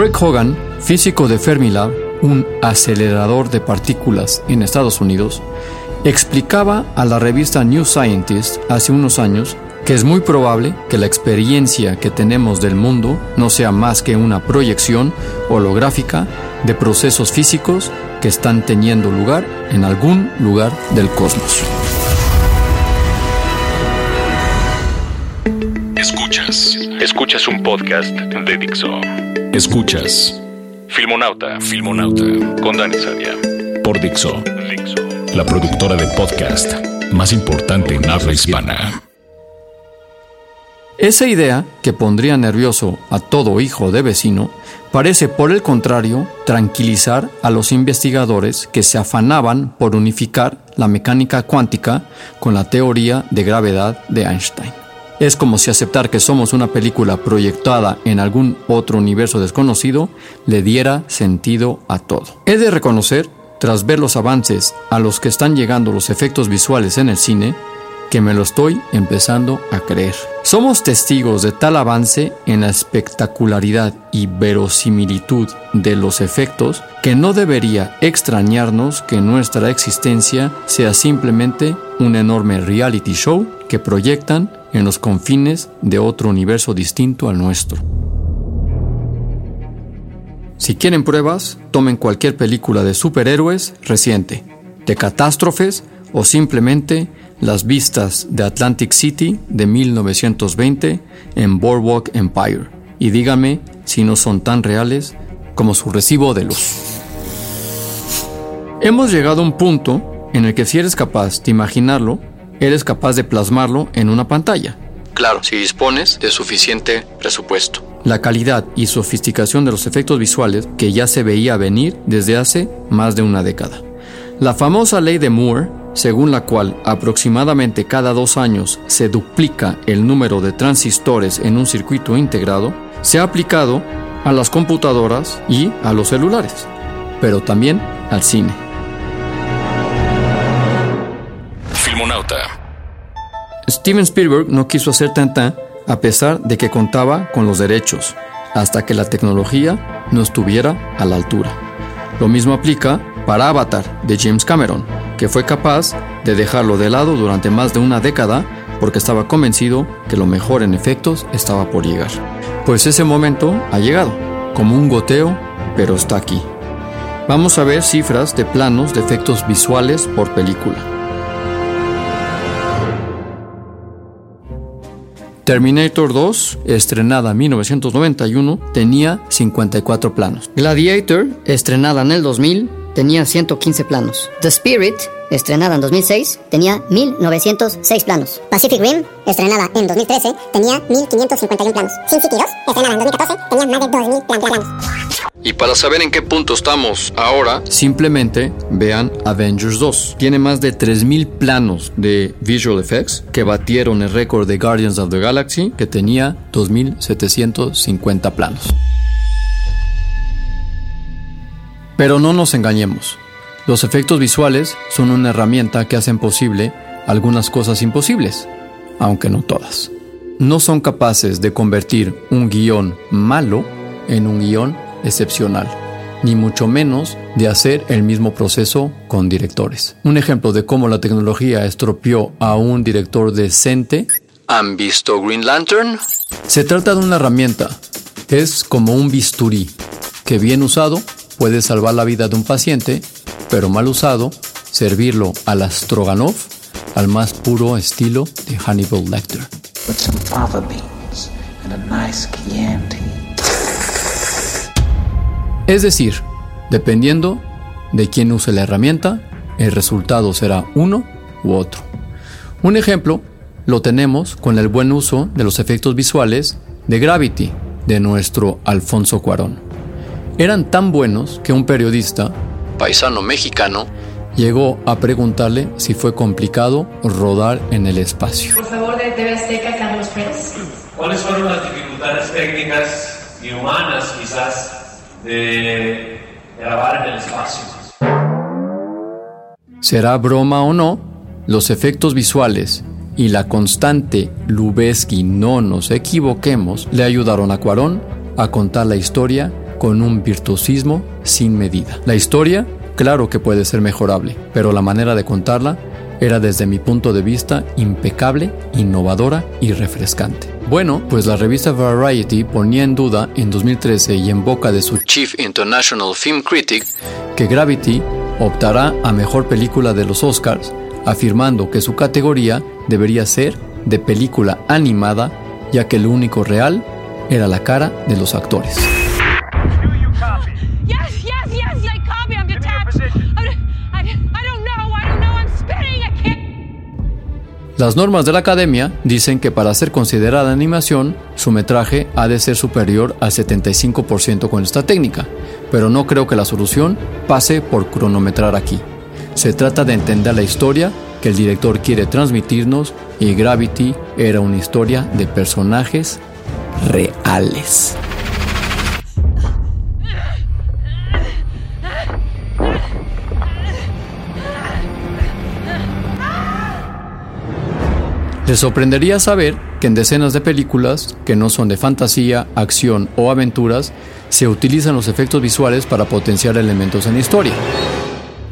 Craig Hogan, físico de Fermilab, un acelerador de partículas en Estados Unidos, explicaba a la revista New Scientist hace unos años que es muy probable que la experiencia que tenemos del mundo no sea más que una proyección holográfica de procesos físicos que están teniendo lugar en algún lugar del cosmos. Escuchas. Escuchas un podcast de Dixo. Escuchas. Filmonauta. Filmonauta. Con Dani Sadia. Por Dixo. Dixo. La productora de podcast más importante en habla hispana. Esa idea, que pondría nervioso a todo hijo de vecino, parece por el contrario tranquilizar a los investigadores que se afanaban por unificar la mecánica cuántica con la teoría de gravedad de Einstein. Es como si aceptar que somos una película proyectada en algún otro universo desconocido le diera sentido a todo. He de reconocer, tras ver los avances a los que están llegando los efectos visuales en el cine, que me lo estoy empezando a creer. Somos testigos de tal avance en la espectacularidad y verosimilitud de los efectos que no debería extrañarnos que nuestra existencia sea simplemente un enorme reality show que proyectan en los confines de otro universo distinto al nuestro. Si quieren pruebas, tomen cualquier película de superhéroes reciente, de catástrofes o simplemente las vistas de Atlantic City de 1920 en Boardwalk Empire y díganme si no son tan reales como su recibo de luz. Hemos llegado a un punto en el que si eres capaz de imaginarlo, eres capaz de plasmarlo en una pantalla. Claro, si dispones de suficiente presupuesto. La calidad y sofisticación de los efectos visuales que ya se veía venir desde hace más de una década. La famosa ley de Moore, según la cual aproximadamente cada dos años se duplica el número de transistores en un circuito integrado, se ha aplicado a las computadoras y a los celulares, pero también al cine. Filmonauta. Steven Spielberg no quiso hacer tanta a pesar de que contaba con los derechos, hasta que la tecnología no estuviera a la altura. Lo mismo aplica para Avatar de James Cameron, que fue capaz de dejarlo de lado durante más de una década porque estaba convencido que lo mejor en efectos estaba por llegar. Pues ese momento ha llegado, como un goteo, pero está aquí. Vamos a ver cifras de planos de efectos visuales por película. Terminator 2, estrenada en 1991, tenía 54 planos. Gladiator, estrenada en el 2000, tenía 115 planos. The Spirit, estrenada en 2006, tenía 1906 planos. Pacific Rim, estrenada en 2013, tenía 1551 planos. Sin City 2, estrenada en 2014, tenía más de 2000 planos. Y para saber en qué punto estamos ahora, simplemente vean Avengers 2. Tiene más de 3000 planos de visual effects que batieron el récord de Guardians of the Galaxy que tenía 2750 planos. Pero no nos engañemos. Los efectos visuales son una herramienta que hacen posible algunas cosas imposibles, aunque no todas. No son capaces de convertir un guion malo en un guion excepcional, ni mucho menos de hacer el mismo proceso con directores. Un ejemplo de cómo la tecnología estropeó a un director decente. ¿Han visto Green Lantern? Se trata de una herramienta. Es como un bisturí que bien usado puede salvar la vida de un paciente, pero mal usado, servirlo al Stroganov al más puro estilo de Hannibal Lecter. Es decir, dependiendo de quién use la herramienta, el resultado será uno u otro. Un ejemplo lo tenemos con el buen uso de los efectos visuales de Gravity de nuestro Alfonso Cuarón. Eran tan buenos que un periodista, paisano mexicano, llegó a preguntarle si fue complicado rodar en el espacio. Por favor, de TV Azteca, Carlos Pérez. ¿Cuáles fueron las dificultades técnicas y humanas, quizás, de grabar en el espacio? Será broma o no, los efectos visuales y la constante Lubeski no nos equivoquemos le ayudaron a Cuarón a contar la historia con un virtuosismo sin medida. La historia Claro que puede ser mejorable, pero la manera de contarla era desde mi punto de vista impecable, innovadora y refrescante. Bueno, pues la revista Variety ponía en duda en 2013 y en boca de su Chief International Film Critic que Gravity optará a mejor película de los Oscars, afirmando que su categoría debería ser de película animada, ya que lo único real era la cara de los actores. Las normas de la academia dicen que para ser considerada animación, su metraje ha de ser superior al 75% con esta técnica, pero no creo que la solución pase por cronometrar aquí. Se trata de entender la historia que el director quiere transmitirnos y Gravity era una historia de personajes reales. Te sorprendería saber que en decenas de películas, que no son de fantasía, acción o aventuras, se utilizan los efectos visuales para potenciar elementos en la historia.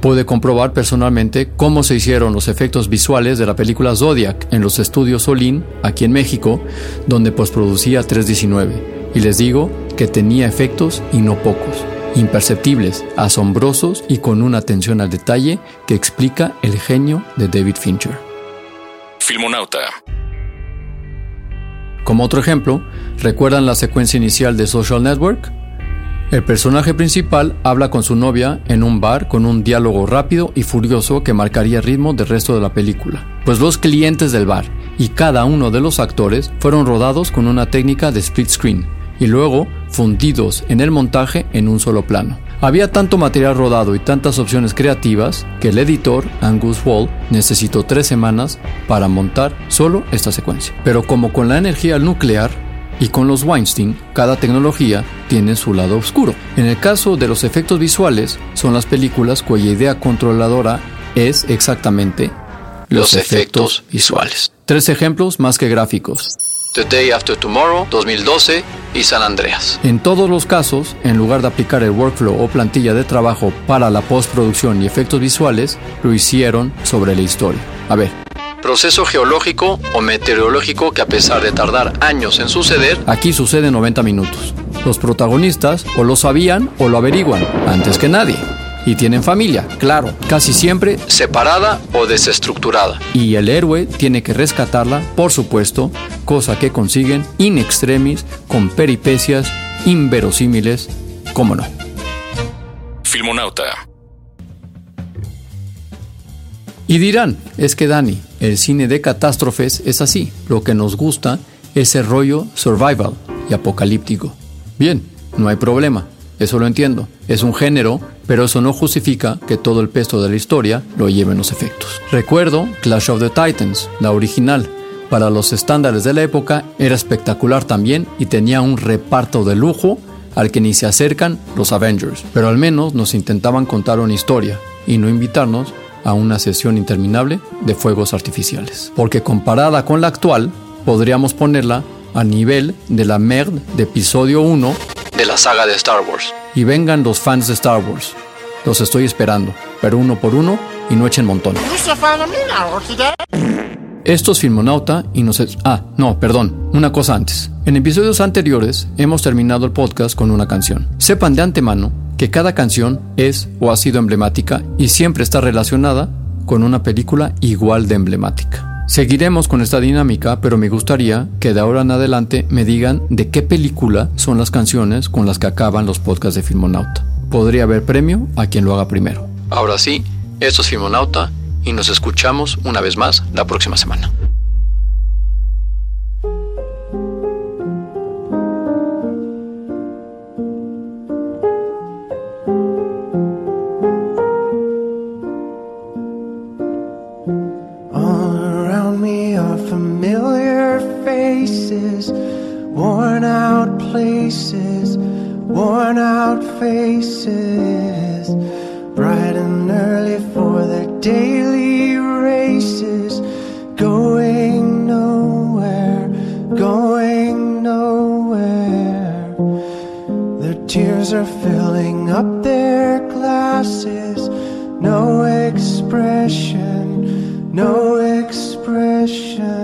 Pude comprobar personalmente cómo se hicieron los efectos visuales de la película Zodiac en los estudios Olin, aquí en México, donde postproducía 319. Y les digo que tenía efectos y no pocos, imperceptibles, asombrosos y con una atención al detalle que explica el genio de David Fincher. Filmonauta. Como otro ejemplo, ¿recuerdan la secuencia inicial de Social Network? El personaje principal habla con su novia en un bar con un diálogo rápido y furioso que marcaría el ritmo del resto de la película. Pues los clientes del bar y cada uno de los actores fueron rodados con una técnica de split screen y luego fundidos en el montaje en un solo plano. Había tanto material rodado y tantas opciones creativas que el editor, Angus Wall, necesitó tres semanas para montar solo esta secuencia. Pero como con la energía nuclear, y con los Weinstein, cada tecnología tiene su lado oscuro. En el caso de los efectos visuales, son las películas cuya idea controladora es exactamente los, efectos visuales. Tres ejemplos más que gráficos. The Day After Tomorrow, 2012 y San Andreas. En todos los casos, en lugar de aplicar el workflow o plantilla de trabajo para la postproducción y efectos visuales, lo hicieron sobre la historia. A ver. Proceso geológico o meteorológico que a pesar de tardar años en suceder, aquí sucede en 90 minutos. Los protagonistas o lo sabían o lo averiguan, antes que nadie y tienen familia, claro, casi siempre separada o desestructurada. Y el héroe tiene que rescatarla, por supuesto, cosa que consiguen in extremis con peripecias inverosímiles, cómo no. Filmonauta. Y dirán, es que Dani, el cine de catástrofes es así, lo que nos gusta es el rollo survival y apocalíptico. Bien, no hay problema, eso lo entiendo. Es un género, pero eso no justifica que todo el peso de la historia lo lleven los efectos. Recuerdo Clash of the Titans, la original. Para los estándares de la época era espectacular también y tenía un reparto de lujo al que ni se acercan los Avengers. Pero al menos nos intentaban contar una historia y no invitarnos a una sesión interminable de fuegos artificiales. Porque comparada con la actual, podríamos ponerla a nivel de la merd de episodio 1 de la saga de Star Wars. Y vengan los fans de Star Wars. Los estoy esperando, pero uno por uno y no echen montón. Esto es Filmonauta y no sé... Ah, no, perdón, una cosa antes. En episodios anteriores hemos terminado el podcast con una canción. Sepan de antemano que cada canción es o ha sido emblemática y siempre está relacionada con una película igual de emblemática. Seguiremos con esta dinámica, pero me gustaría que de ahora en adelante me digan de qué película son las canciones con las que acaban los podcasts de Filmonauta. Podría haber premio a quien lo haga primero. Ahora sí, esto es Filmonauta y nos escuchamos una vez más la próxima semana. Worn out places, worn out faces, bright and early for their daily races, going nowhere, going nowhere. Their tears are filling up their glasses, no expression, no expression.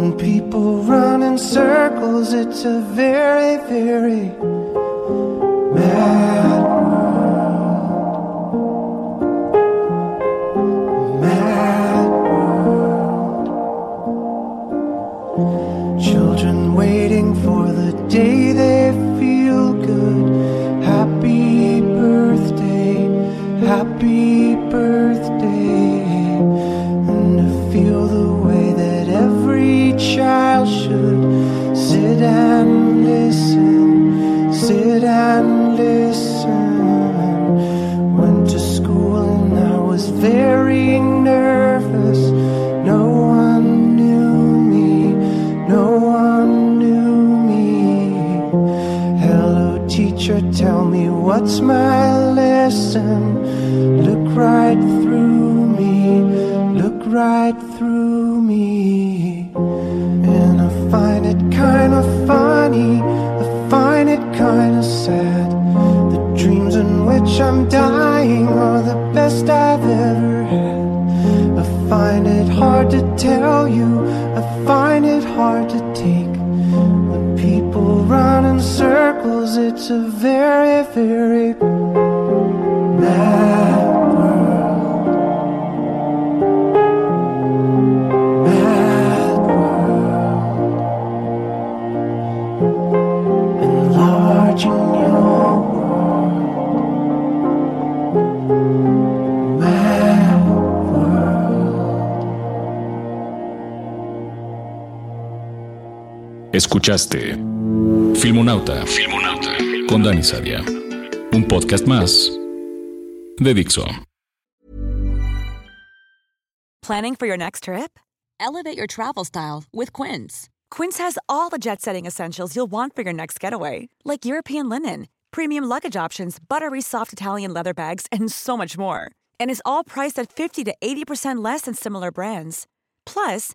When people run in circles, it's a very, very mad world. Mad world. Children waiting for the day they feel good. Teacher, tell me what's my lesson. Look right through me, look right through me. And I find it kinda funny, I find it kinda sad. The dreams in which I'm dying are the best I've ever had. I find it hard to tell you, I find it hard to take. People run in circles, it's a very, very mad world. Mad world. Enlarging your world. Escuchaste Filmonauta, Filmonauta con Dani Sadia. Un podcast más de Dixo. Planning for your next trip? Elevate your travel style with Quince. Quince has all the jet setting essentials you'll want for your next getaway, like European linen, premium luggage options, buttery soft Italian leather bags, and so much more. And is all priced at 50 to 80% less than similar brands. Plus,